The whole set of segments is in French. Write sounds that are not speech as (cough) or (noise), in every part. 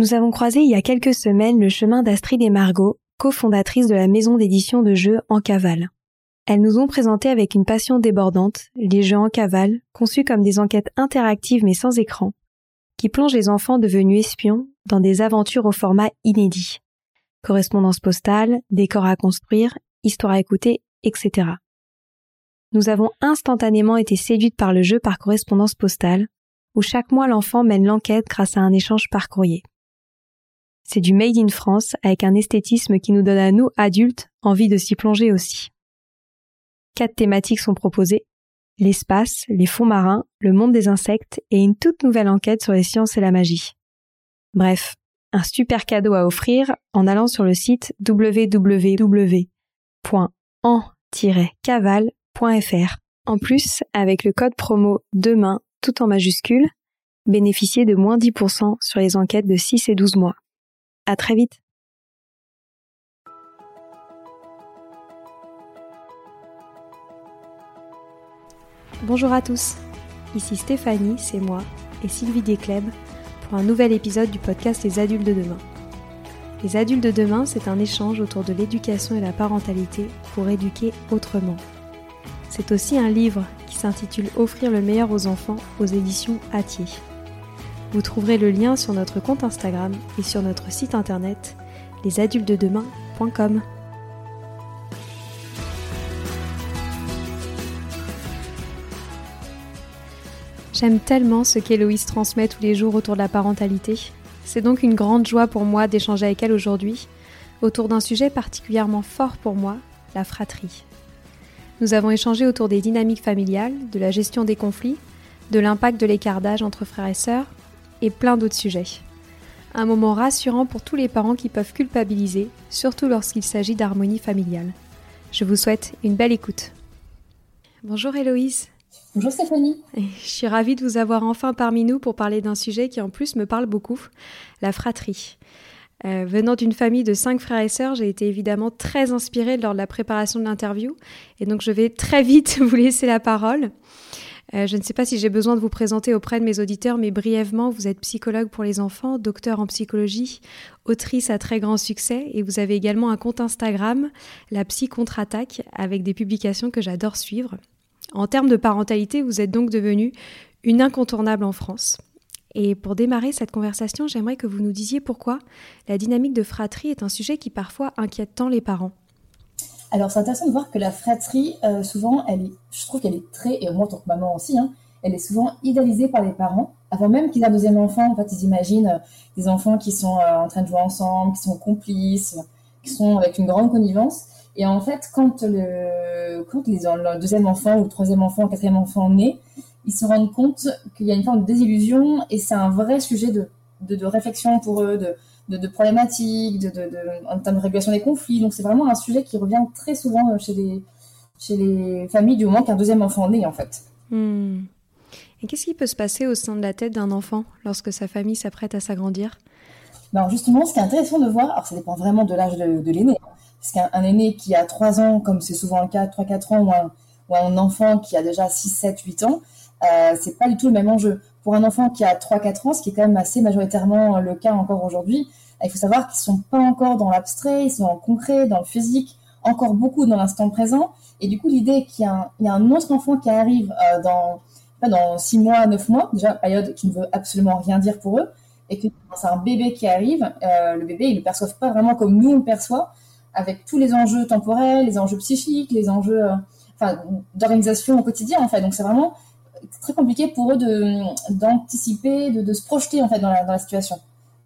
Nous avons croisé il y a quelques semaines le chemin d'Astrid et Margot, cofondatrices de la maison d'édition de jeux En Cavale. Elles nous ont présenté avec une passion débordante les jeux En Cavale, conçus comme des enquêtes interactives mais sans écran, qui plongent les enfants devenus espions dans des aventures au format inédit. Correspondance postale, décors à construire, histoire à écouter, etc. Nous avons instantanément été séduites par le jeu par correspondance postale, où chaque mois l'enfant mène l'enquête grâce à un échange par courrier. C'est du Made in France avec un esthétisme qui nous donne à nous, adultes, envie de s'y plonger aussi. Quatre thématiques sont proposées. L'espace, les fonds marins, le monde des insectes et une toute nouvelle enquête sur les sciences et la magie. Bref, un super cadeau à offrir en allant sur le site www.en-caval.fr. En plus, avec le code promo demain tout en majuscule, bénéficiez de moins 10% sur les enquêtes de 6 et 12 mois. À très vite. Bonjour à tous. Ici Stéphanie, c'est moi, et Sylvie Descleb pour un nouvel épisode du podcast Les adultes de demain. Les adultes de demain, c'est un échange autour de l'éducation et la parentalité pour éduquer autrement. C'est aussi un livre qui s'intitule Offrir le meilleur aux enfants aux éditions Atier. Vous trouverez le lien sur notre compte Instagram et sur notre site internet lesadultesdedemain.com. J'aime tellement ce qu'Héloïse transmet tous les jours autour de la parentalité. C'est donc une grande joie pour moi d'échanger avec elle aujourd'hui autour d'un sujet particulièrement fort pour moi, la fratrie. Nous avons échangé autour des dynamiques familiales, de la gestion des conflits, de l'impact de l'écart d'âge entre frères et sœurs, et plein d'autres sujets. Un moment rassurant pour tous les parents qui peuvent culpabiliser, surtout lorsqu'il s'agit d'harmonie familiale. Je vous souhaite une belle écoute. Bonjour Héloïse. Bonjour Stéphanie. Je suis ravie de vous avoir enfin parmi nous pour parler d'un sujet qui en plus me parle beaucoup, la fratrie. Euh, venant d'une famille de cinq frères et sœurs, j'ai été évidemment très inspirée lors de la préparation de l'interview et donc je vais très vite (laughs) vous laisser la parole. Euh, je ne sais pas si j'ai besoin de vous présenter auprès de mes auditeurs, mais brièvement, vous êtes psychologue pour les enfants, docteur en psychologie, autrice à très grand succès, et vous avez également un compte Instagram, la psy contre-attaque, avec des publications que j'adore suivre. En termes de parentalité, vous êtes donc devenue une incontournable en France. Et pour démarrer cette conversation, j'aimerais que vous nous disiez pourquoi la dynamique de fratrie est un sujet qui parfois inquiète tant les parents. Alors, c'est intéressant de voir que la fratrie, euh, souvent, elle est, je trouve qu'elle est très, et moi, en tant que maman aussi, hein, elle est souvent idéalisée par les parents. Avant même qu'ils aient un deuxième enfant, en fait, ils imaginent euh, des enfants qui sont euh, en train de jouer ensemble, qui sont complices, qui sont avec une grande connivence. Et en fait, quand le, quand les, le deuxième enfant ou le troisième enfant, le quatrième enfant naît, ils se rendent compte qu'il y a une forme de désillusion et c'est un vrai sujet de, de, de réflexion pour eux, de, de, problématiques, de, en termes de régulation des conflits. Donc c'est vraiment un sujet qui revient très souvent euh, chez les, chez les familles du moment qu'un deuxième enfant naît en fait. Hmm. Et qu'est-ce qui peut se passer au sein de la tête d'un enfant lorsque sa famille s'apprête à s'agrandir? Ben justement, ce qui est intéressant de voir, alors ça dépend vraiment de l'âge de, l'aîné, hein. parce qu'un aîné qui a 3 ans, comme c'est souvent le cas, 3-4 ans, ou un, ou un, enfant qui a déjà 6, 7, 8 ans, euh, c'est pas du tout le même enjeu. Pour un enfant qui a 3-4 ans, ce qui est quand même assez majoritairement le cas encore aujourd'hui, il faut savoir qu'ils sont pas encore dans l'abstrait, ils sont en concret, dans le physique, encore beaucoup dans l'instant présent. Et du coup, l'idée qu'il y, a un autre enfant qui arrive euh, dans, dans six mois, neuf mois, déjà période qui ne veut absolument rien dire pour eux, et que c'est un bébé qui arrive, euh, le bébé, ils le perçoivent pas vraiment comme nous on le perçoit, avec tous les enjeux temporels, les enjeux psychiques, les enjeux enfin, d'organisation au quotidien, en fait. Donc c'est vraiment très compliqué pour eux d'anticiper, de, de, se projeter en fait dans la, dans la situation.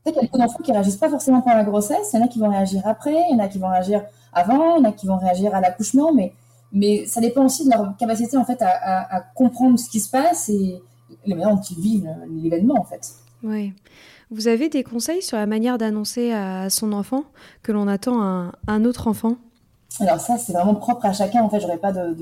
Il y a beaucoup d'enfants qui réagissent pas forcément pendant la grossesse, il y en a qui vont réagir après, il y en a qui vont réagir avant, il y en a qui vont réagir à l'accouchement, mais, mais ça dépend aussi de leur capacité en fait à, à, comprendre ce qui se passe et les manière dont ils vivent l'événement en fait. Oui. Vous avez des conseils sur la manière d'annoncer à son enfant que l'on attend un, un autre enfant? Alors ça, c'est vraiment propre à chacun. En fait, j'aurais pas de,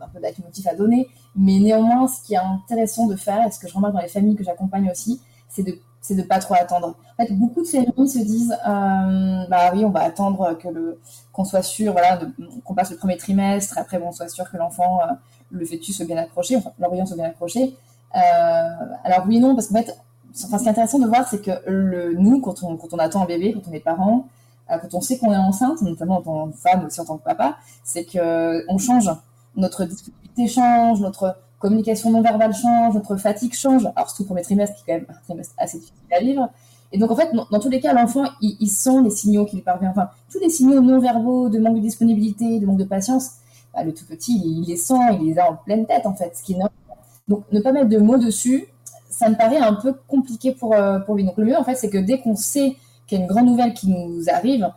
un peu à donner, mais néanmoins, ce qui est intéressant de faire, et ce que je remarque dans les familles que j'accompagne aussi, c'est de c'est de pas trop attendre. En fait, beaucoup de familles se disent, euh, bah oui, on va attendre que le qu'on soit sûr, voilà, qu'on passe le premier trimestre, après bon, on soit sûr que l'enfant, euh, le fœtus soit bien accroché, enfin l'embryon soit bien accroché. Euh, alors oui, non, parce qu'en fait, enfin, ce qui est intéressant de voir, c'est que le nous, quand on quand on attend un bébé, quand on est parent, quand on sait qu'on est enceinte, notamment en tant que femme aussi en tant que papa, c'est que on change, notre disponibilité change, notre communication non verbale change, notre fatigue change. Alors surtout pour mes trimestres, qui est quand même un trimestre assez difficile à vivre. Et donc en fait, dans, tous les cas, l'enfant, il, sent les signaux qui lui parviennent. Enfin, tous les signaux non verbaux de manque de disponibilité, de manque de patience, bah, le tout petit, il, les sent, il les a en pleine tête en fait, ce qui. Donc ne pas mettre de mots dessus, ça me paraît un peu compliqué pour, euh, pour lui. Donc le mieux en fait, c'est que dès qu'on sait qu'il y a une grande nouvelle qui nous arrive,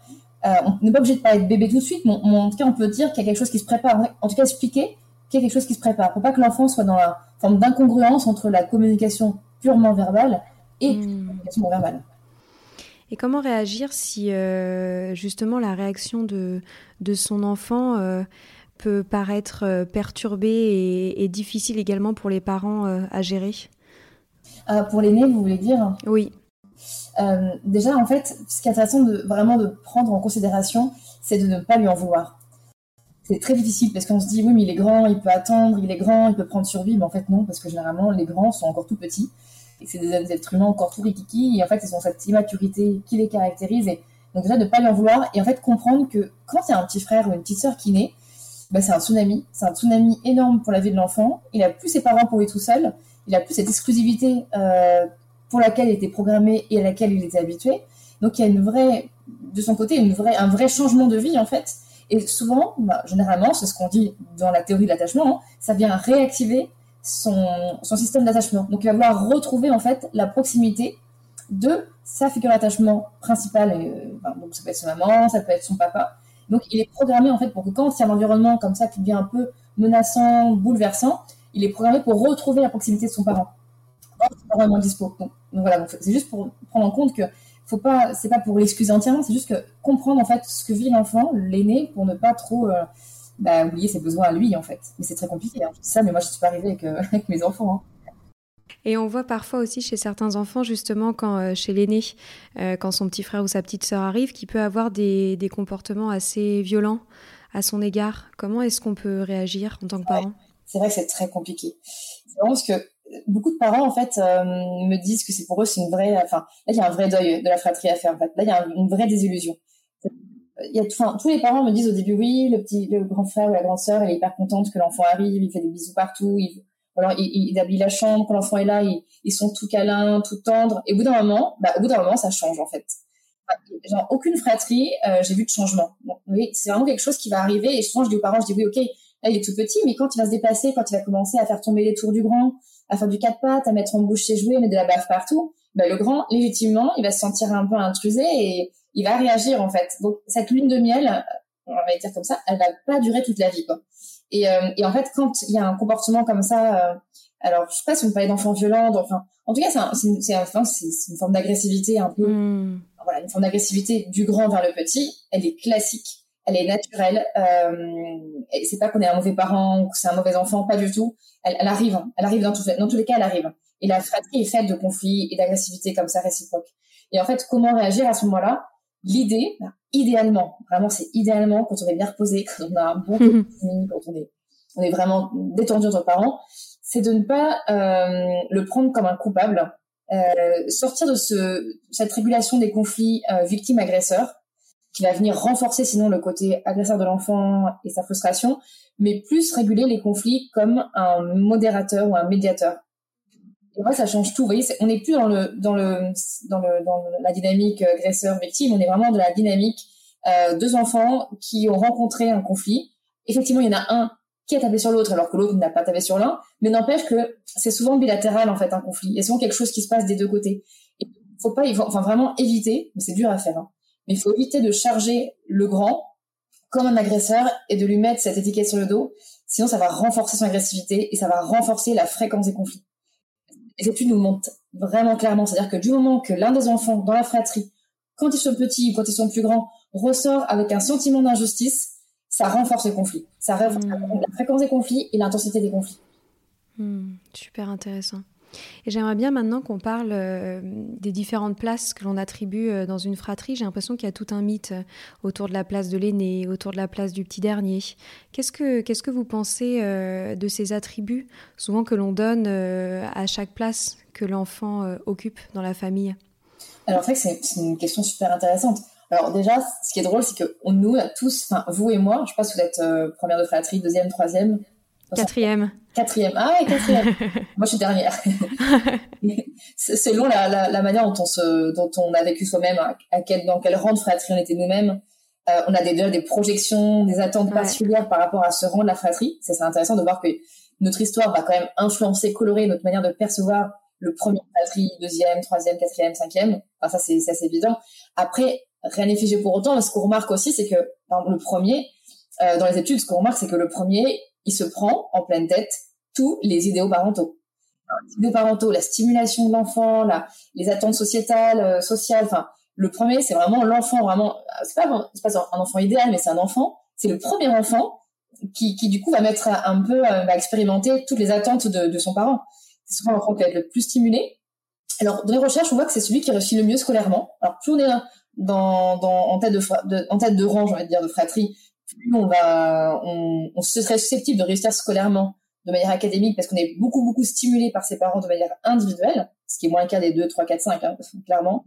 euh, on n'est pas obligé de parler de bébé tout de suite, mais, en tout cas, on peut dire qu'il y a quelque chose qui se prépare. En tout cas, expliquer qu'il y a quelque chose qui se prépare. Pour pas que l'enfant soit dans la forme d'incongruence entre la communication purement verbale et la hmm. communication non verbale. Et comment réagir si euh, justement la réaction de, de son enfant euh, peut paraître perturbée et, et, difficile également pour les parents à gérer? Pour l'aîné, vous voulez dire? Oui. Euh, déjà, en fait, ce qui est intéressant de vraiment de prendre en considération, c'est de ne pas lui en vouloir. C'est très difficile parce qu'on se dit oui, mais il est grand, il peut attendre, il est grand, il peut prendre survie, mais en fait non, parce que généralement les grands sont encore tout petits. Et c'est des êtres humains encore tout rikiki. Et en fait ils ont cette immaturité qui les caractérise. Et donc déjà de ne pas lui en vouloir. Et en fait comprendre que quand il y a un petit frère ou une petite sœur qui naît, bah, c'est un tsunami, c'est un tsunami énorme pour la vie de l'enfant. Il a plus ses parents pour lui tout seul, il a plus cette exclusivité euh, pour laquelle il était programmé et à laquelle il était habitué. Donc il y a une vraie, de son côté, une vraie, un vrai changement de vie en fait. Et souvent, bah, généralement, c'est ce qu'on dit dans la théorie de l'attachement, hein, ça vient réactiver son, système d'attachement. Donc il va vouloir retrouver en fait la proximité de sa figure d'attachement principale. Euh, donc ça peut être sa maman, ça peut être son papa. Donc il est programmé en fait pour que quand il y a un environnement comme ça qui devient un peu menaçant, bouleversant, il est programmé pour retrouver la proximité de son parent. C'est pas vraiment dispo. Donc, voilà, c'est juste pour prendre en compte que faut pas, c'est pas pour l'excuser entièrement, c'est juste que comprendre en fait ce que vit l'enfant, l'aîné, pour ne pas trop euh, bah, oublier ses besoins à lui en fait. Mais c'est très compliqué. Hein. ça, mais moi je suis pas arrivée avec, euh, (laughs) avec mes enfants. Hein. Et on voit parfois aussi chez certains enfants, justement, quand euh, chez l'aîné, quand son petit frère ou sa petite sœur arrive, qui peut avoir des, des comportements assez violents à son égard. Comment est-ce qu'on peut réagir en tant que parent? C'est vrai que c'est très compliqué. C'est vraiment parce que beaucoup de parents en fait euh, me disent que c'est pour eux c'est une vraie enfin là il y a un vrai deuil de la fratrie à faire en fait. Là il y a une vraie désillusion. Il y a enfin, tous les parents me disent au début oui le petit le grand frère ou la grande sœur elle est hyper contente que l'enfant arrive il fait des bisous partout il alors il, il, habille la chambre quand l'enfant est là ils, ils, sont tout câlins tout tendres. Et au bout d'un moment bah au bout d'un moment ça change en fait. Genre aucune fratrie euh, j'ai vu de changement. Oui c'est vraiment quelque chose qui va arriver et souvent je dis aux parents je dis oui ok là il est tout petit mais quand il va se déplacer quand il va commencer à faire tomber les tours du grand à faire du quatre pattes, à mettre en bouche ses jouets, mettre de la baffe partout, ben, le grand, légitimement, il va se sentir un peu intrusé et il va réagir, en fait. Donc, cette lune de miel, on va dire comme ça, elle va pas durer toute la vie, quoi. Et, euh, et en fait, quand il y a un comportement comme ça, euh, alors, je sais pas si on parlait d'enfants violents, enfin, en tout cas, c'est un, c'est enfin, une forme d'agressivité un peu, hmm. voilà, une forme d'agressivité du grand vers le petit. Elle est classique elle est naturelle. Euh, c'est pas qu'on est un mauvais parent ou que c'est un mauvais enfant, pas du tout. Elle, elle arrive, hein. elle arrive dans, tout, dans tous les cas, elle arrive. Et la fratrie est faite de conflits et d'agressivité comme ça réciproque. Et en fait, comment réagir à ce moment-là? L'idée, bah, idéalement, vraiment, c'est idéalement quand on est bien reposé, (laughs) quand on a un bon quand on est, on est vraiment détendu entre parents, c'est de ne pas euh, le prendre comme un coupable, euh, sortir de ce, cette régulation des conflits euh, victime-agresseur qui va venir renforcer sinon le côté agresseur de l'enfant et sa frustration, mais plus réguler les conflits comme un modérateur ou un médiateur. Et moi, ça change tout. Vous voyez, on n'est plus dans le dans le dans le dans la dynamique agresseur victime. On est vraiment dans la dynamique euh, deux enfants qui ont rencontré un conflit. Effectivement, il y en a un qui a tapé sur l'autre alors que l'autre n'a pas tapé sur l'un, mais n'empêche que c'est souvent bilatéral en fait un conflit. Il y a souvent quelque chose qui se passe des deux côtés. Il faut pas, enfin vraiment éviter, mais c'est dur à faire. Hein, mais il faut éviter de charger le grand comme un agresseur et de lui mettre cette étiquette sur le dos. Sinon, ça va renforcer son agressivité et ça va renforcer la fréquence des conflits. Les études nous montrent vraiment clairement, c'est-à-dire que du moment que l'un des enfants dans la fratrie, quand ils sont petits ou quand ils sont plus grands, ressort avec un sentiment d'injustice, ça renforce le conflit. Ça renforce hmm. la fréquence des conflits et l'intensité des conflits. Hmm, super intéressant. Et j'aimerais bien maintenant qu'on parle euh, des différentes places que l'on attribue euh, dans une fratrie. J'ai l'impression qu'il y a tout un mythe euh, autour de la place de l'aîné, autour de la place du petit dernier. Qu'est-ce que, qu'est-ce que vous pensez de ces attributs, souvent que l'on donne à chaque place que l'enfant occupe dans la famille? Alors, en fait, c'est, une question super intéressante. Alors déjà, ce qui est drôle, c'est que nous, tous, enfin vous et moi, je sais pas si vous êtes première de fratrie, deuxième, troisième, Quatrième. Quatrième. Ah ouais, quatrième. (laughs) Moi, je suis dernière. (laughs) Selon la, la, la, manière dont on, se, dont on a vécu soi-même, à, quel, dans quel rang de fratrie on était nous-mêmes, euh, on a déjà des projections, des attentes particulières par rapport à ce rang de la fratrie. C'est intéressant de voir que notre histoire va quand même influencer, colorer notre manière de percevoir le premier fratrie, deuxième, troisième, quatrième, cinquième. Enfin, ça, c'est assez évident. Après, rien n'est figé pour autant. Ce qu'on remarque aussi, c'est que le premier, euh, dans les études, ce qu'on remarque, c'est que le premier, il se prend en pleine tête tous les idéaux parentaux. les idéaux parentaux, la stimulation de l'enfant, les attentes sociétales, euh, sociales. Enfin, le premier, c'est vraiment l'enfant, vraiment. C'est pas, pas un enfant idéal, mais c'est un enfant. C'est le premier enfant qui, qui, du coup, va mettre un peu, euh, va expérimenter toutes les attentes de, de son parent. C'est souvent l'enfant qui va être le plus stimulé. Alors, dans les recherches, on voit que c'est celui qui réussit le mieux scolairement. Alors, plus on est dans, dans, en tête de, en tête de rang, j'ai envie dire, de fratrie, plus on va, on, on serait susceptible de réussir scolairement de manière académique parce qu'on est beaucoup beaucoup stimulé par ses parents de manière individuelle, ce qui est moins le cas des 2, 3, 4, 5, hein, clairement.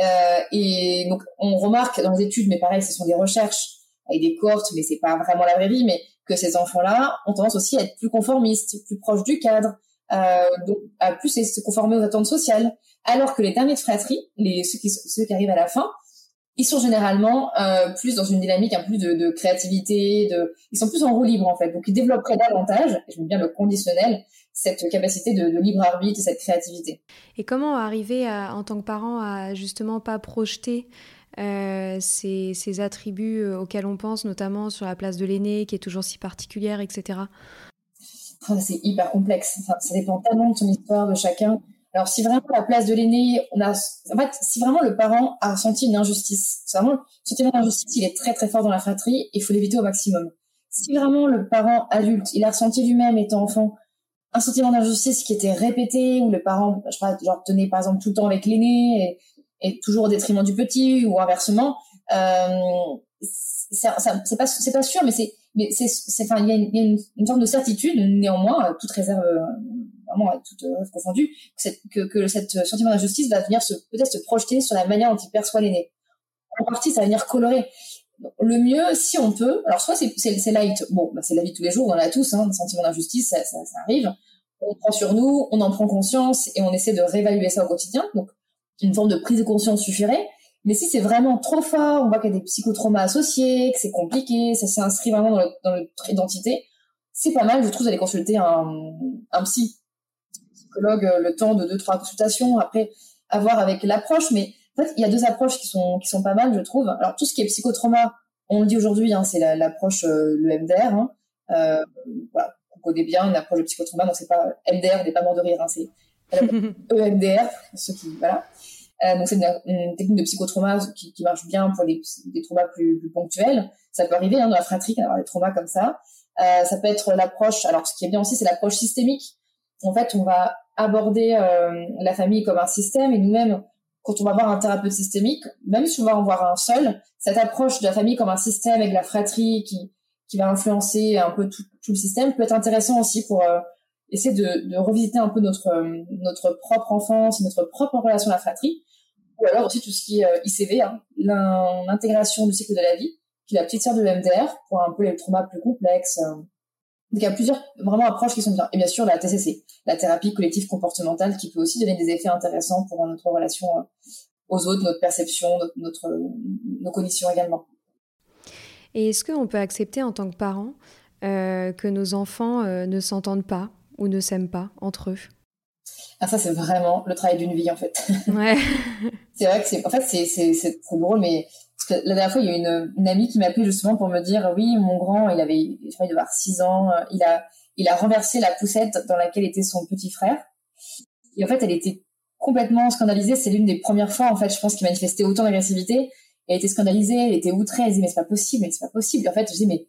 Euh, et donc on remarque dans les études, mais pareil, ce sont des recherches avec des cohortes, mais c'est pas vraiment la vraie vie, mais que ces enfants-là ont tendance aussi à être plus conformistes, plus proches du cadre, euh, donc à plus se conformer aux attentes sociales, alors que les derniers de fratrie, les ceux qui, ceux qui arrivent à la fin, ils sont généralement euh, plus dans une dynamique un peu de, de, créativité, de, ils sont plus en roue libre en fait, donc ils développeraient davantage, et j'aime bien le conditionnel, cette capacité de, de, libre arbitre et cette créativité. Et comment arriver à, en tant que parent à justement pas projeter euh, ces, ces, attributs euh, auxquels on pense, notamment sur la place de l'aîné qui est toujours si particulière, etc. Oh, c'est hyper complexe. Enfin, ça dépend tellement de son histoire de chacun. Alors, si vraiment la place de l'aîné, on a, en fait, si vraiment le parent a ressenti une injustice, c'est vraiment, le sentiment d'injustice, il est très très fort dans la fratrie, il faut l'éviter au maximum. Si vraiment le parent adulte, il a ressenti lui-même étant enfant un sentiment d'injustice qui était répété, où le parent, je sais pas, genre tenait par exemple tout le temps avec l'aîné et, et, toujours au détriment du petit, ou inversement, euh, c'est pas, c'est pas sûr, mais c'est, mais c'est, enfin, il y a, une, une, sorte de certitude, néanmoins, toute réserve vraiment à toute œuvre confondue, que, cette sentiment d'injustice va venir peut-être se projeter sur la manière dont il perçoit l'aîné. En partie, ça va venir colorer. Le mieux, si on peut, alors soit c'est, light, bon, bah c'est la vie de tous les jours, on en a tous, hein, un sentiment d'injustice, ça, arrive. On prend sur nous, on en prend conscience et on essaie de réévaluer ça au quotidien. Donc, une forme de prise de conscience suffirait. Mais si c'est vraiment trop fort, on voit qu'il y a des psychotraumas associés, que c'est compliqué, ça s'inscrit vraiment dans, dans notre identité, c'est pas mal, je trouve, d'aller consulter un, un psy euh, le temps de deux trois consultations après avoir avec l'approche. Mais en fait il y a deux approches qui sont qui sont pas mal je trouve. Alors tout ce qui est psychotrauma on le dit aujourd'hui hein, c'est l'approche euh, le MDR hein. euh, voilà on connaît bien une approche de psychotrauma donc c'est pas MDR n'est pas mort de rire hein, c'est (laughs) EMDR ceux qui voilà. Euh, donc c'est une, technique de psychotrauma qui, qui marche bien pour les, des traumas plus, plus ponctuels. Ça peut arriver hein, dans la fratrie d'avoir des traumas comme ça. Euh, ça peut être l'approche alors ce qui est bien aussi c'est l'approche systémique en fait, on va aborder euh, la famille comme un système et nous-mêmes, quand on va voir un thérapeute systémique, même si on va en voir un seul, cette approche de la famille comme un système avec la fratrie qui, qui va influencer un peu tout, le système peut être intéressant aussi pour euh, essayer de, de, revisiter un peu notre, notre propre enfance, notre propre relation à la fratrie. ou alors aussi tout ce qui est ICV, hein, l'intégration du cycle de la vie, qui est la petite sœur de l'MDR, pour un peu les traumas plus complexes. Donc il y a plusieurs vraiment approches qui sont bien. Et bien sûr la TCC, la thérapie collective comportementale, qui peut aussi donner des effets intéressants pour notre relation aux autres, notre perception, notre, nos conditions également. Et est-ce qu'on peut accepter en tant que parent euh, que nos enfants euh, ne s'entendent pas ou ne s'aiment pas entre eux? Ah, ça, c'est vraiment le travail d'une vie, en fait. Ouais. (laughs) c'est vrai que c'est, en fait, c'est, c'est, c'est drôle, mais parce que la dernière fois, il y a une, une amie qui m'a appelé justement pour me dire, oui, mon grand, il avait, je crois, il avoir 6 ans, euh, il a, il a renversé la poussette dans laquelle était son petit frère. Et en fait, elle était complètement scandalisée. C'est l'une des premières fois, en fait, je pense, qu'il manifestait autant d'agressivité. Elle était scandalisée, elle était outrée, elle disait, mais c'est pas possible, mais c'est pas possible. Et en fait, je dis, mais,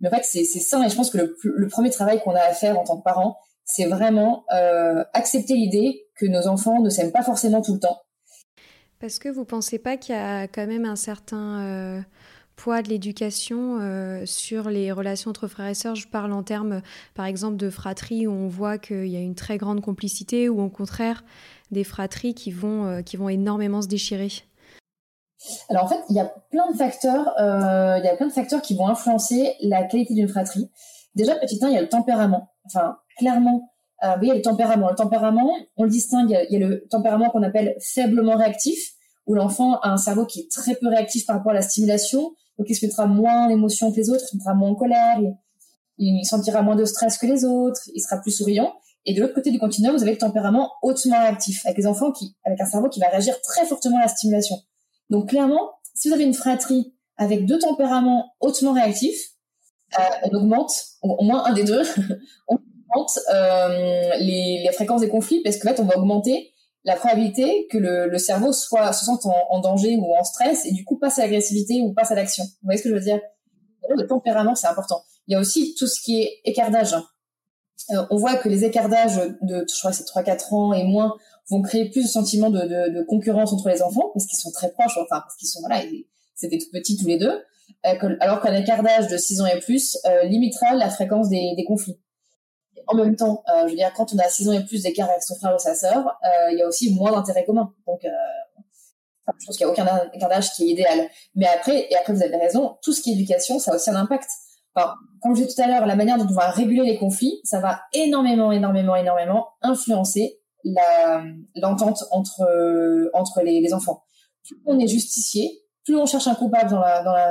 mais en fait, c'est, sain. Et je pense que le, le premier travail qu'on a à faire en tant que parent, c'est vraiment euh, accepter l'idée que nos enfants ne s'aiment pas forcément tout le temps. Parce que vous pensez pas qu'il y a quand même un certain euh, poids de l'éducation euh, sur les relations entre frères et sœurs? Je parle en termes, par exemple, de fratrie où on voit qu'il y a une très grande complicité, ou au contraire des fratries qui vont, qui vont énormément se déchirer. Alors en fait, il y a plein de facteurs, il y a plein de facteurs qui vont influencer la qualité d'une fratrie. Déjà, petit 1, il y a le tempérament. Enfin, clairement, euh, oui, il y a le tempérament. Le tempérament, on le distingue. Il y a, le tempérament qu'on appelle faiblement réactif, où l'enfant a un cerveau qui est très peu réactif par rapport à la stimulation. Donc, il se mettra moins d'émotions que les autres, il se mettra moins en colère, il, sentira moins de stress que les autres, il sera plus souriant. Et de l'autre côté du continuum, vous avez le tempérament hautement réactif, avec les enfants qui, avec un cerveau qui va réagir très fortement à la stimulation. Donc, clairement, si vous avez une fratrie avec deux tempéraments hautement réactifs, euh, on augmente, au moins un des deux, (laughs) on augmente euh, les, fréquences des conflits parce qu'en fait, on va augmenter la probabilité que le, cerveau soit se sente en, danger ou en stress et du coup passe à l'agressivité ou passe à l'action. Vous voyez ce que je veux dire? Le tempérament, c'est important. Il y a aussi tout ce qui est écartage. Euh, on voit que les écartages de, je crois c'est 3-4 ans et moins, vont créer plus de sentiments de, concurrence entre les enfants parce qu'ils sont très proches, enfin parce qu'ils sont voilà, c'était tout petits tous les deux. Euh, alors qu'un écart d'âge de 6 ans et plus euh, limitera la fréquence des, conflits. En même temps, euh, je veux dire, quand on a 6 ans et plus d'écart avec son frère ou sa sœur, il y a aussi moins d'intérêts communs. Donc, je pense qu'il n'y a aucun d'âge qui est idéal. Mais après, et après vous avez raison, tout ce qui est éducation, ça a aussi un impact. Comme je disais tout à l'heure, la manière dont on va réguler les conflits, ça va énormément, énormément, énormément influencer l'entente entre, entre les, enfants. Plus on est justicier, plus on cherche un coupable dans,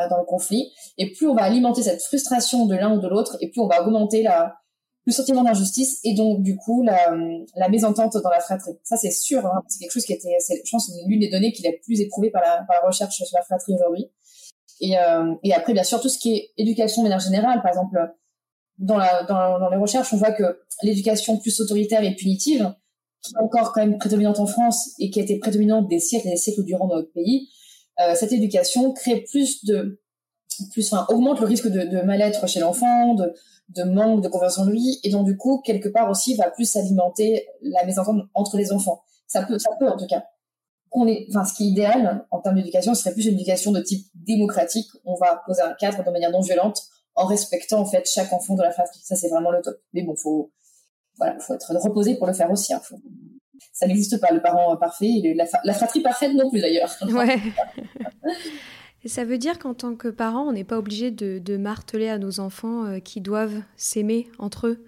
dans le conflit, et plus on va alimenter cette frustration de l'un ou de l'autre, et plus on va augmenter la, le sentiment d'injustice, et donc du coup la, la mésentente dans la fratrie. Ça c'est sûr, hein, c'est quelque chose qui était, je pense, l'une des données qui est la plus éprouvée par la, par la recherche sur la fratrie aujourd'hui. Et, euh, et après, bien sûr, tout ce qui est éducation de manière générale, par exemple, dans, la, dans, dans les recherches, on voit que l'éducation plus autoritaire et punitive, qui est encore quand même prédominante en France et qui a été prédominante des siècles et des siècles durant notre pays, euh, cette éducation crée plus de, plus, enfin, augmente le risque de, de mal-être chez l'enfant, de, de manque de confiance en lui, et donc du coup, quelque part aussi, va plus alimenter la mésentente entre les enfants. Ça peut, ça peut en tout cas. On est, enfin, ce qui est idéal en termes d'éducation, ce serait plus une éducation de type démocratique. On va poser un cadre de manière non violente, en respectant en fait chaque enfant de la fratrie. Ça, c'est vraiment le top. Mais bon, faut, voilà, faut être reposé pour le faire aussi. Hein. Faut, ça n'existe pas, le parent parfait, la, fratrie parfaite non plus d'ailleurs. Ouais. (laughs) Et ça veut dire qu'en tant que parent, on n'est pas obligé de, marteler à nos enfants euh, qui doivent s'aimer entre eux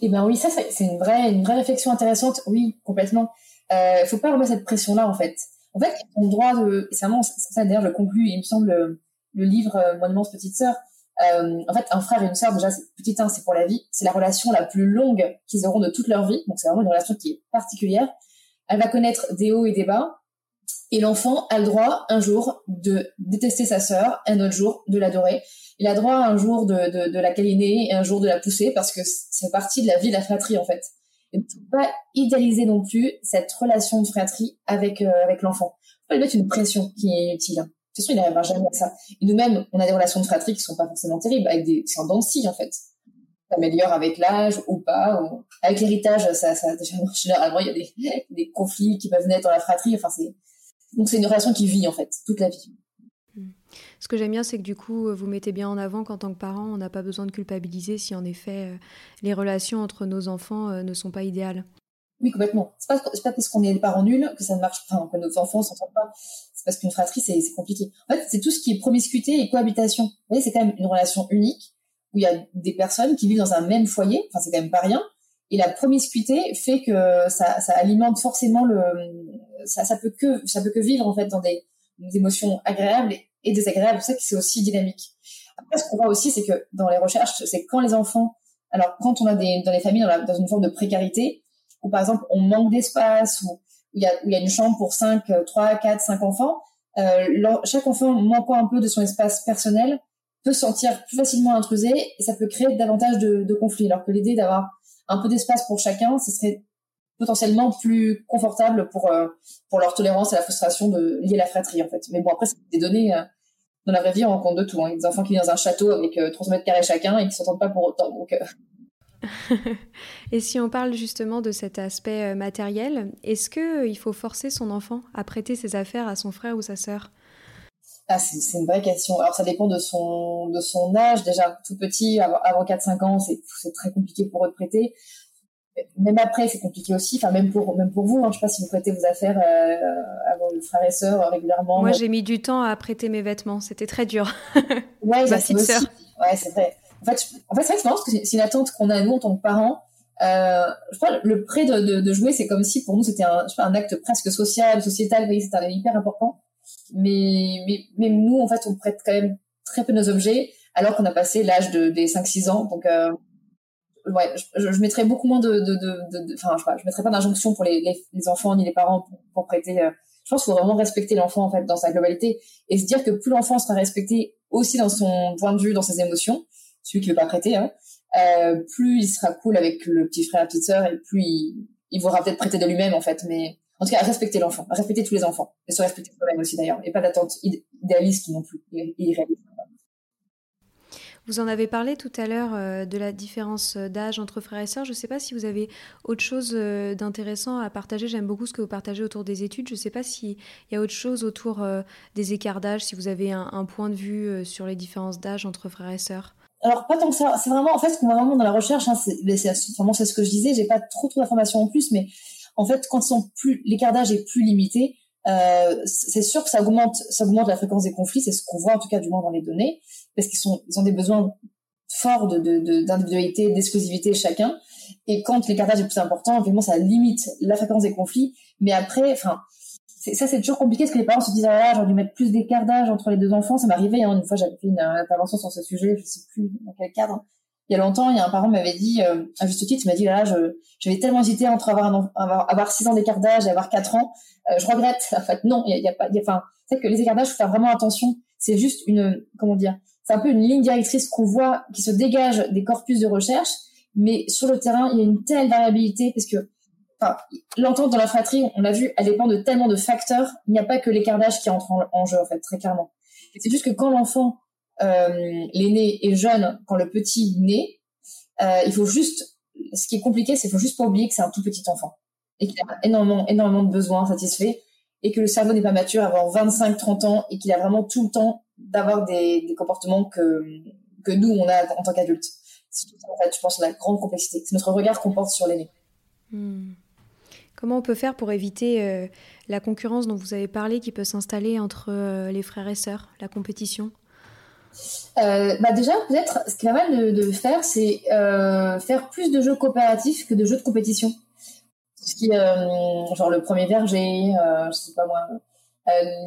Eh bien oui, ça c'est une vraie, une vraie réflexion intéressante, oui, complètement. Il euh, ne faut pas remettre cette pression-là en fait. En fait, on a le droit de... Ça d'ailleurs, je conclue, il me semble, le, livre euh, Mon immense petite sœur, euh, en fait, un frère et une sœur, déjà, petit un, c'est pour la vie. C'est la relation la plus longue qu'ils auront de toute leur vie. Donc, c'est vraiment une relation qui est particulière. Elle va connaître des hauts et des bas. Et l'enfant a le droit, un jour, de détester sa sœur, un autre jour, de l'adorer. Il a droit, un jour, de, la câliner et un jour de la pousser parce que c'est partie de la vie de la fratrie, en fait. Et ne faut pas idéaliser non plus cette relation de fratrie avec, euh, avec l'enfant. Faut pas lui mettre une pression qui est inutile de toute façon, il n'arrivera jamais à ça. Et nous-mêmes, on a des relations de fratrie qui sont pas forcément terribles, avec des, c'est un dents en fait. Ça améliore avec l'âge ou pas. Avec l'héritage, ça, ça, généralement, il y a des, des conflits qui peuvent naître dans la fratrie. Enfin, c'est, donc c'est une relation qui vit, en fait, toute la vie. Hmm. Ce que j'aime bien, c'est que du coup, vous mettez bien en avant qu'en tant que parent, on n'a pas besoin de culpabiliser si en effet euh, les relations entre nos enfants euh, ne sont pas idéales. Oui, complètement. C'est pas, pas parce qu'on est parents nuls que ça ne marche pas, que nos enfants s'entendent pas. C'est parce qu'une fratrie, c'est compliqué. En fait, c'est tout ce qui est promiscuité et cohabitation. Vous voyez, c'est quand même une relation unique où il y a des personnes qui vivent dans un même foyer. Enfin, c'est quand même pas rien. Et la promiscuité fait que ça, ça alimente forcément le, ça, ça peut que, ça peut que vivre en fait dans des, des émotions agréables et, désagréables. C'est ça que c'est aussi dynamique. Après, ce qu'on voit aussi, c'est que dans les recherches, c'est quand les enfants, alors quand on a des, dans les familles dans, dans une forme de précarité, où par exemple on manque d'espace, ou il y a, il y a une chambre pour 5, 3, 4, 5 enfants, euh, chaque enfant manquant un peu de son espace personnel peut se sentir plus facilement intrusé et ça peut créer davantage de, de conflits. Alors que l'idée d'avoir un peu d'espace pour chacun, ce serait potentiellement plus confortable pour euh, pour leur tolérance à la frustration de lier la fratrie en fait. Mais bon après c'est des données euh, dans la vraie vie on rencontre de tout. Hein. Des enfants qui vivent dans un château avec 300 mètres carrés chacun et qui s'entendent pas pour autant. Donc (laughs) Et si on parle justement de cet aspect euh, matériel, est-ce qu'il euh, faut forcer son enfant à prêter ses affaires à son frère ou sa sœur? Ah, c'est une vraie question. Alors ça dépend de son de son âge. Déjà tout petit, avant 4-5 ans, c'est très compliqué pour eux de prêter. Même après, c'est compliqué aussi. Enfin même pour même pour vous. Hein. Je sais pas si vous prêtez vos affaires euh, à vos frères et sœurs régulièrement. Moi, j'ai mis du temps à prêter mes vêtements. C'était très dur. Ouais, (laughs) ma petite sœur. Ouais, c'est vrai. En fait, en fait c'est vrai que parce que c'est une attente qu'on a nous en tant que parents. Euh, je crois le prêt de, de, de, jouer, c'est comme si pour nous c'était un, je sais pas, un acte presque social, sociétal, vous c'était hyper important. Mais, mais même nous, en fait, on prête quand même très peu nos objets, alors qu'on a passé l'âge de, des 5-6 ans. Donc, euh, ouais, je, je, mettrais beaucoup moins de, de, de, enfin, je, sais pas, je mettrais pas d'injonction pour les, les, les, enfants ni les parents pour, pour prêter. Euh, je pense qu'il faut vraiment respecter l'enfant en fait dans sa globalité et se dire que plus l'enfant sera respecté aussi dans son point de vue, dans ses émotions, celui qui veut pas prêter, hein, euh, plus il sera cool avec le petit frère, la petite sœur, et plus il, il voudra peut-être prêter de lui-même en fait. Mais en tout cas, respecter l'enfant, respecter tous les enfants, et se respecter soi-même aussi d'ailleurs, et pas d'attente idéaliste non plus, irréaliste. Vous en avez parlé tout à l'heure euh, de la différence d'âge entre frères et sœurs. Je ne sais pas si vous avez autre chose euh, d'intéressant à partager. J'aime beaucoup ce que vous partagez autour des études. Je ne sais pas s'il y a autre chose autour euh, des écarts d'âge, si vous avez un, un point de vue sur les différences d'âge entre frères et sœurs alors pas tant que ça. C'est vraiment en fait ce qu'on voit vraiment dans la recherche. Hein, c'est vraiment c'est ce que je disais. J'ai pas trop trop d'informations en plus, mais en fait quand ils sont plus l'écart d'âge est plus limité, euh, c'est sûr que ça augmente la fréquence des conflits. C'est ce qu'on voit en tout cas du moins dans les données, parce qu'ils sont ont des besoins forts d'individualité, de, d'exclusivité chacun. Et quand l'écart d'âge est plus important, évidemment ça limite la fréquence des conflits. Mais après, enfin ça c'est toujours compliqué parce que les parents se disent ah j'aurais dû mettre plus d'écart d'âge entre les deux enfants ça m'arrivait hein, une fois j'avais fait une, intervention sur ce sujet je sais plus dans quel cadre il y a longtemps il y a un parent m'avait dit euh, à juste titre il m'a dit là j'avais tellement hésité entre avoir un, avoir, avoir 6 ans d'écart d'âge et avoir 4 ans euh, je regrette (laughs) en fait non il y a, pas enfin c'est que les écarts d'âge faut faire vraiment attention c'est juste une comment dire c'est un peu une ligne directrice qu'on voit qui se dégage des corpus de recherche mais sur le terrain il y a une telle variabilité parce que l'entente dans la fratrie, on l'a vu, elle dépend de tellement de facteurs. Il n'y a pas que l'écart d'âge qui entre en, jeu, en fait, très clairement. C'est juste que quand l'enfant, l'aîné est jeune, quand le petit naît, euh, il faut juste, ce qui est compliqué, c'est qu'il faut juste pas oublier que c'est un tout petit enfant et qu'il a énormément, énormément de besoins satisfaits et que le cerveau n'est pas mature avant 25, 30 ans et qu'il a vraiment tout le temps d'avoir des, des comportements que, que nous, on a en tant qu'adultes. C'est en fait, je pense, la grande complexité. C'est notre regard qu'on porte sur l'aîné. Hmm. Comment on peut faire pour éviter euh, la concurrence dont vous avez parlé qui peut s'installer entre euh, les frères et sœurs, la compétition? Euh, bah déjà, peut-être, ce qui est pas mal de, faire, c'est faire plus de jeux coopératifs que de jeux de compétition. Ce qui, genre le premier verger, je sais pas moi,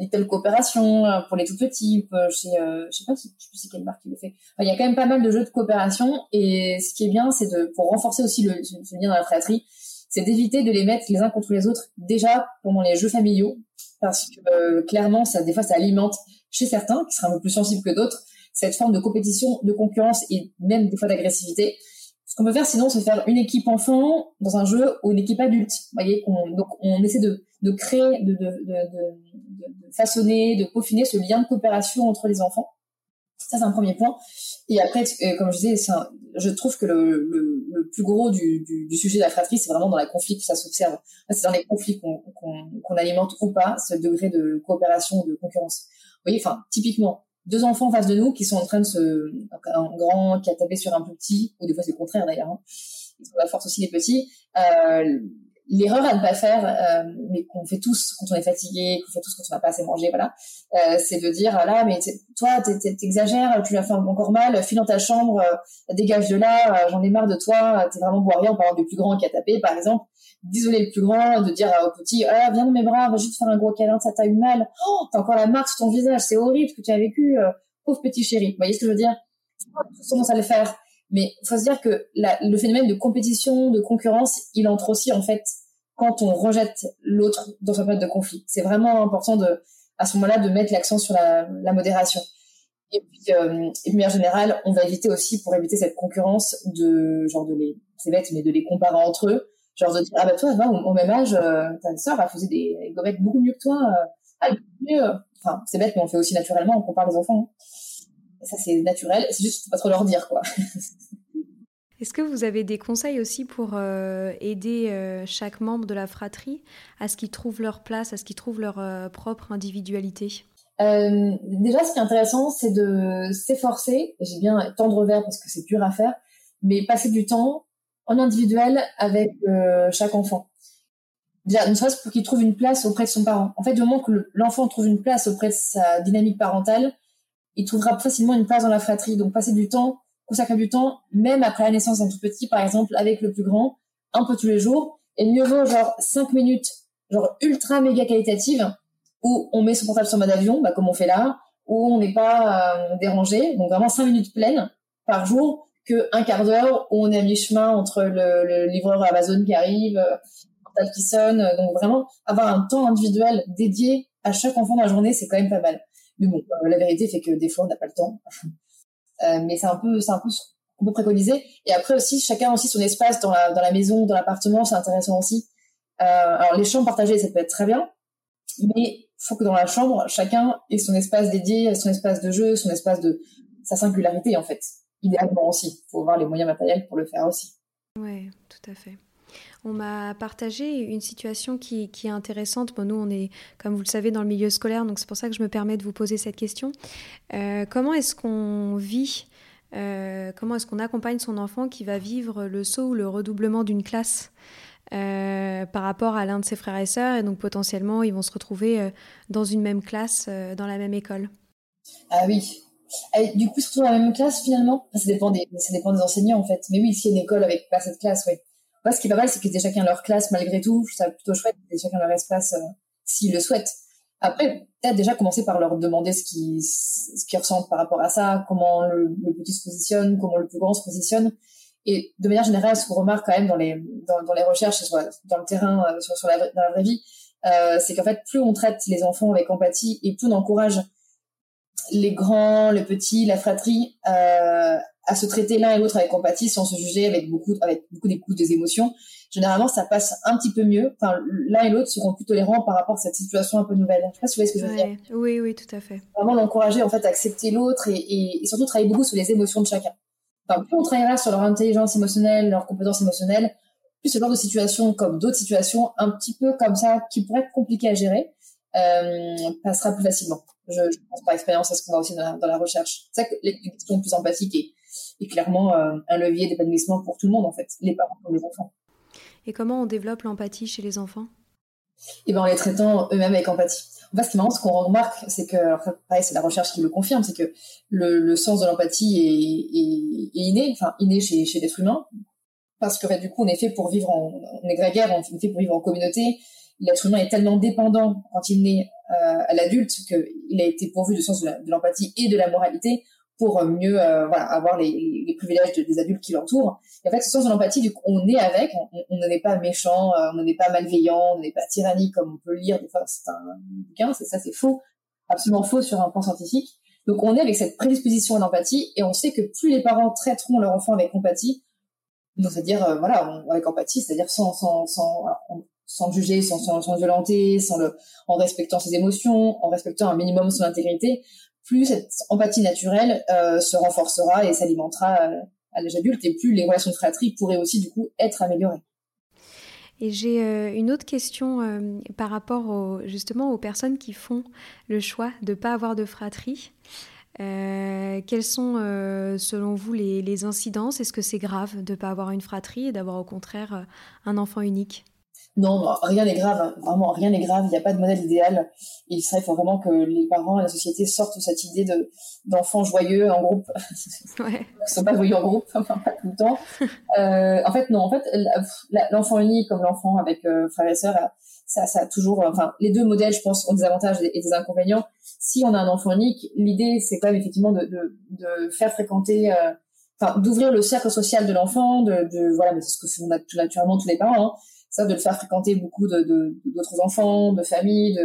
Little Coopération pour les tout petits, je sais, sais pas si, je sais c'est quelle marque qui le fait. il y a quand même pas mal de jeux de coopération et ce qui est bien, c'est pour renforcer aussi le, le lien dans la fratrie, c'est d'éviter de les mettre les uns contre les autres déjà pendant les jeux familiaux, parce que euh, clairement, ça, des fois, ça alimente chez certains, qui seraient un peu plus sensibles que d'autres, cette forme de compétition, de concurrence et même des fois d'agressivité. Ce qu'on peut faire sinon, c'est faire une équipe enfant dans un jeu ou une équipe adulte. Vous voyez, donc on essaie de, créer, de, façonner, de peaufiner ce lien de coopération entre les enfants. Ça, c'est un premier point. Et après, euh, comme je disais, je trouve que le, plus gros du, sujet de la fratrie, c'est vraiment dans les conflits que ça s'observe. C'est dans les conflits qu'on alimente ou pas ce degré de coopération, de concurrence. Vous voyez, enfin, typiquement, deux enfants en face de nous qui sont en train de se, un grand qui a tapé sur un petit, ou des fois c'est le contraire d'ailleurs. Hein. Ils ont la force aussi les petits. Euh, l'erreur à ne pas faire, euh, mais qu'on fait tous quand on est fatigué, qu'on fait tous quand on n'a pas assez mangé, voilà, euh, c'est de dire là, mais toi, t'exagères, tu l'as fait encore mal, file dans ta chambre, euh, dégage de là, j'en ai marre de toi, t'es vraiment boiré en parlant du plus grand qui a tapé, par exemple. D'isoler le plus grand, de dire au petit, ah viens dans mes bras, va juste faire un gros câlin, ça t'a eu mal, oh t'as encore la marque sur ton visage, c'est horrible ce que tu as vécu, pauvre petit chéri. Vous voyez ce que je veux dire? Tendance à le faire mais faut se dire que le phénomène de compétition, de concurrence, il entre aussi en fait quand on rejette l'autre dans sa période de conflit. C'est vraiment important de, à ce moment-là, de mettre l'accent sur la, modération. Et puis, euh, et puis, en général, on va éviter aussi, pour éviter cette concurrence, de genre de les, c'est mais de les comparer entre eux. Genre de dire, ah bah toi, au, même âge, euh, ta sœur, elle faisait des gommettes beaucoup mieux que toi. Euh, ah, mieux. Enfin, c'est bête, mais on fait aussi naturellement, on compare les enfants. Hein ça c'est naturel, c'est juste pas trop leur dire quoi. (laughs) Est-ce que vous avez des conseils aussi pour euh, aider euh, chaque membre de la fratrie à ce qu'ils trouvent leur place, à ce qu'ils trouvent leur euh, propre individualité? Déjà, ce qui est intéressant, c'est de s'efforcer, j'ai bien tendre vers parce que c'est dur à faire, mais passer du temps en individuel avec chaque enfant. Déjà, ne serait-ce pour qu'il trouve une place auprès de son parent. En fait, du moment que l'enfant trouve une place auprès de sa dynamique parentale, il trouvera facilement une place dans la fratrie. Donc passer du temps, consacrer du temps, même après la naissance d'un tout petit, par exemple, avec le plus grand, un peu tous les jours. Et mieux vaut genre 5 minutes, genre ultra méga qualitative, où on met son portable sur mode avion, bah, comme on fait là, où on n'est pas euh, dérangé. Donc vraiment 5 minutes pleines par jour, que un quart d'heure où on est à mi-chemin entre le, le, livreur Amazon qui arrive, euh, le portable qui sonne. Donc vraiment avoir un temps individuel dédié à chaque enfant dans la journée, c'est quand même pas mal. Mais bon, euh, la vérité fait que des fois, on n'a pas le temps. (laughs) Euh, mais c'est un peu, c'est un peu ce qu'on peut préconiser. Et après aussi, chacun aussi son espace dans la, dans la maison, dans l'appartement, c'est intéressant aussi. Euh, alors les chambres partagées, ça peut être très bien, mais faut que dans la chambre, chacun ait son espace dédié, son espace de jeu, son espace de sa singularité en fait. Idéalement aussi, faut avoir les moyens matériels pour le faire aussi. Ouais, tout à fait. On m'a partagé une situation qui, est intéressante. Bon, nous, on est, comme vous le savez, dans le milieu scolaire, donc c'est pour ça que je me permets de vous poser cette question. Euh, comment est-ce qu'on vit, euh, comment est-ce qu'on accompagne son enfant qui va vivre le saut ou le redoublement d'une classe euh, par rapport à l'un de ses frères et sœurs, et donc potentiellement, ils vont se retrouver dans une même classe, dans la même école Ah oui, du coup, surtout dans la même classe finalement ça dépend, des, enseignants en fait. Mais oui, s'il y a une école avec pas cette classe, oui ce qui est pas mal, c'est qu'ils aient chacun leur classe malgré tout. Je trouve ça plutôt chouette qu'ils aient chacun leur espace euh, s'ils le souhaitent. Après, peut-être déjà commencer par leur demander ce qu'ils ressentent par rapport à ça, comment le, petit se positionne, comment le plus grand se positionne. Et de manière générale, ce qu'on remarque quand même dans les recherches, dans le terrain, euh, sur, sur la, dans la vraie vie, euh, c'est qu'en fait, plus on traite les enfants avec empathie et plus on encourage les grands, les petits, la fratrie euh, à se traiter l'un et l'autre avec empathie sans se juger avec beaucoup avec beaucoup d'écoute des émotions. Généralement ça passe un petit peu mieux. Enfin l'un et l'autre seront plus tolérants par rapport à cette situation un peu nouvelle. Je sais pas si vous voyez ce que je veux dire. Oui oui tout à fait. Vraiment l'encourager en fait à accepter l'autre et, et, surtout travailler beaucoup sur les émotions de chacun. Enfin plus on travaillera sur leur intelligence émotionnelle leurs compétences émotionnelles plus ce genre de situation comme d'autres situations un petit peu comme ça qui pourraient être compliquées à gérer euh, passera plus facilement je, je pense par expérience à ce qu'on voit aussi dans la, dans la recherche c'est ça que les questions plus empathiques et est clairement euh, un levier d'épanouissement pour tout le monde en fait, les parents comme les enfants. Et comment on développe l'empathie chez les enfants? Eh ben en les traitant eux-mêmes avec empathie. En fait, ce qui est marrant, ce qu'on remarque, c'est que, pareil, c'est la recherche qui le confirme, c'est que le, le, sens de l'empathie est, est, est, inné, enfin inné chez, chez l'être humain, parce que du coup, on est fait pour vivre en, on est grégaire, on est fait pour vivre en communauté. L'être humain est tellement dépendant quand il naît à l'adulte qu'il a été pourvu de sens de l'empathie et de la moralité pour mieux euh, voilà, avoir les, les privilèges des adultes qui l'entourent. Et en fait, ce sens de l'empathie, du coup, on est avec, on n'en est pas méchant, euh, on n'est pas malveillant, on n'est pas tyrannique comme on peut lire des fois dans certains bouquins. C'est ça, c'est faux, absolument faux sur un point scientifique. Donc, on est avec cette prédisposition à l'empathie et on sait que plus les parents traiteront leur enfant avec empathie, donc c'est-à-dire euh, voilà, avec empathie, c'est-à-dire sans sans sans sans juger, sans, sans, violenter, sans le, en respectant ses émotions, en respectant un minimum son intégrité, plus cette empathie naturelle euh, se renforcera et s'alimentera euh, à l'âge adulte, et plus les relations de fratrie pourraient aussi du coup être améliorées. Et j'ai euh, une autre question par rapport justement aux personnes qui font le choix de ne pas avoir de fratrie. quelles sont, selon vous, les, les incidences? Est-ce que c'est grave de ne pas avoir une fratrie et d'avoir au contraire un enfant unique? Non, rien n'est grave, hein. vraiment rien n'est grave, il n'y a pas de modèle idéal. Il serait, faut vraiment que les parents et la société sortent de cette idée de d'enfants joyeux en groupe. (laughs) Ouais. Ils sont pas joyeux en groupe, (laughs) enfin pas tout le temps. Euh, en fait, non, en fait, l'enfant unique comme l'enfant avec euh, frères et sœurs, ça, ça a toujours, enfin, les deux modèles, je pense, ont des avantages et des inconvénients. Si on a un enfant unique, l'idée, c'est quand même effectivement de, de, de faire fréquenter, euh, enfin, d'ouvrir le cercle social de l'enfant, de, de, voilà, mais c'est ce que font naturellement tous les parents, hein, de le faire fréquenter beaucoup d'autres enfants, de familles,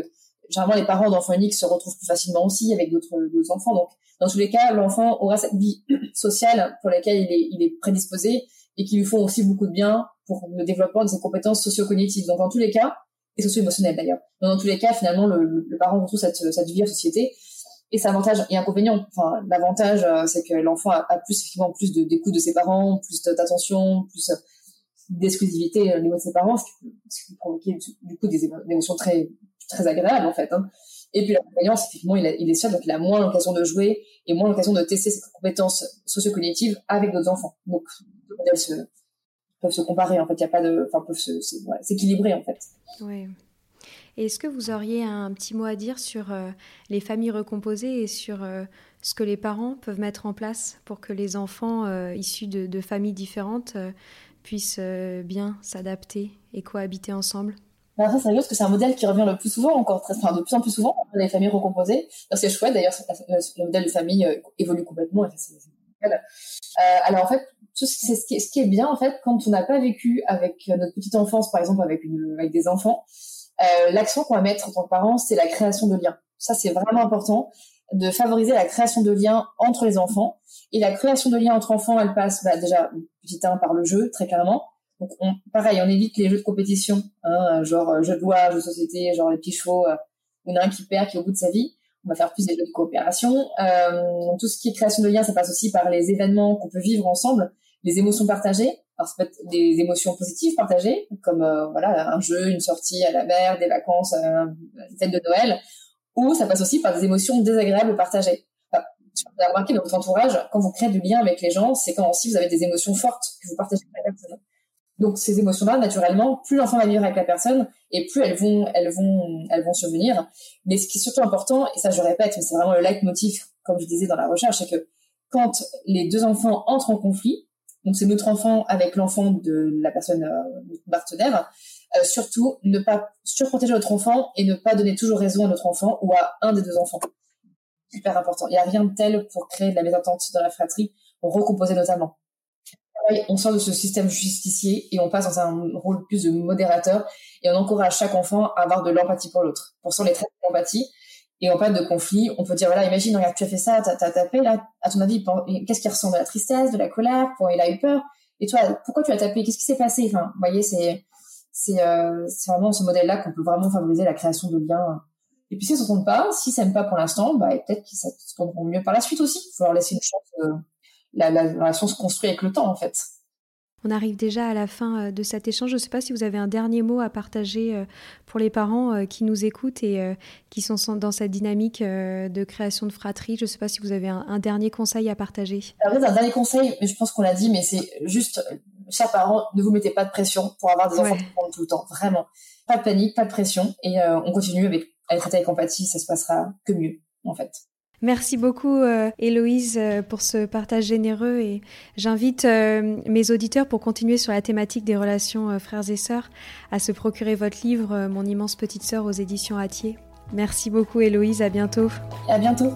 généralement les parents d'enfants uniques se retrouvent plus facilement aussi avec d'autres enfants. Donc, dans tous les cas, l'enfant aura cette vie (clears throat) sociale pour laquelle il est, prédisposé et qui lui font aussi beaucoup de bien pour le développement de ses compétences socio-cognitives. Donc, dans tous les cas, et socio-émotionnelles d'ailleurs. Dans tous les cas, finalement, le, parent retrouve cette, vie en société. Et c'est avantage et inconvénient. Enfin, l'avantage, euh, c'est que l'enfant a, plus effectivement plus d'écoute de ses parents, plus d'attention, plus d'exclusivité au niveau de ses parents, ce qui peut, provoquer du coup des émotions très très agréable en fait. Hein. Et puis l'accompagnant, effectivement, il, il est seul, donc il a moins l'occasion de jouer et moins l'occasion de tester ses compétences socio-cognitives avec d'autres enfants. Donc les modèles se, peuvent se comparer en fait. Il y a pas de, enfin peuvent s'équilibrer en fait. Oui. Est-ce que vous auriez un petit mot à dire sur euh, les familles recomposées et sur euh, ce que les parents peuvent mettre en place pour que les enfants euh, issus de, familles différentes puissent bien s'adapter et cohabiter ensemble alors ça, c'est rigolo parce que c'est un modèle qui revient le plus souvent, encore très, de plus en plus souvent, les familles recomposées. C'est chouette, d'ailleurs, le modèle de famille euh, évolue complètement. Euh, alors en fait, c'est ce qui, est, bien en fait quand on n'a pas vécu avec euh, notre petite enfance, par exemple avec, des enfants, euh, l'action qu'on va mettre en tant que parents, c'est la création de liens. Ça, c'est vraiment important de favoriser la création de liens entre les enfants. Et la création de liens entre enfants, elle passe bah, déjà petit un par le jeu, très clairement. Donc, on, pareil, on évite les jeux de compétition, hein, genre euh, jeux de loi, jeux de société, genre les petits chevaux, euh, a un qui perd, qui est au bout de sa vie. On va faire plus des jeux de coopération. Euh, tout ce qui est création de liens, ça passe aussi par les événements qu'on peut vivre ensemble, les émotions partagées. Alors, ça peut être des émotions positives partagées, comme euh, voilà un jeu, une sortie à la mer, des vacances, euh, une fête de Noël, ou ça passe aussi par des émotions désagréables partagées. Enfin, vous avez remarqué dans votre entourage, quand vous créez du lien avec les gens, c'est quand aussi vous avez des émotions fortes que vous partagez avec la personne. Donc ces émotions-là, naturellement, plus l'enfant va vivre avec la personne et plus elles vont, elles vont, elles vont survenir. Mais ce qui est surtout important, et ça je répète, mais c'est vraiment le leitmotiv, comme je disais dans la recherche, c'est que quand les deux enfants entrent en conflit, donc c'est notre enfant avec l'enfant de la personne euh, partenaire, euh, surtout ne pas surprotéger notre enfant et ne pas donner toujours raison à notre enfant ou à un des deux enfants. Super important. Il n'y a rien de tel pour créer de la mésentente dans la fratrie, recomposer notamment on sort de ce système justicier et on passe dans un rôle plus de modérateur et on encourage chaque enfant à avoir de l'empathie pour l'autre. Pour ça, les traits d'empathie et en cas de conflit, on peut dire voilà, imagine, regarde, tu as fait ça, t'as as tapé là, à ton avis, qu'est-ce qui ressemble de la tristesse, de la colère, pour il a eu peur. Et toi, pourquoi tu as tapé? Qu'est-ce qui s'est passé? Enfin, vous voyez, c'est c'est euh, c'est vraiment ce modèle-là qu'on peut vraiment favoriser la création de liens. Et puis si ça ne pas, si ça n'aime pas pour l'instant, bah peut-être qu'ils s'entendront mieux par la suite aussi. Il faut leur laisser une chance. Euh, la, relation se construit avec le temps, en fait. On arrive déjà à la fin euh, de cet échange. Je ne sais pas si vous avez un dernier mot à partager pour les parents qui nous écoutent et qui sont dans cette dynamique de création de fratrie. Je ne sais pas si vous avez un, dernier conseil à partager. un dernier conseil, mais je pense qu'on l'a dit, mais c'est juste, chers parents, ne vous mettez pas de pression pour avoir des enfants qui prennent tout le temps. Vraiment. Pas de panique, pas de pression. Et on continue avec, à être avec empathie, ça se passera que mieux, en fait. Merci beaucoup euh, Héloïse euh, pour ce partage généreux et j'invite euh, mes auditeurs pour continuer sur la thématique des relations frères et sœurs à se procurer votre livre Mon immense petite sœur aux éditions Atier. Merci beaucoup Héloïse, à bientôt. À bientôt.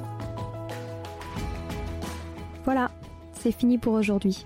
Voilà, c'est fini pour aujourd'hui.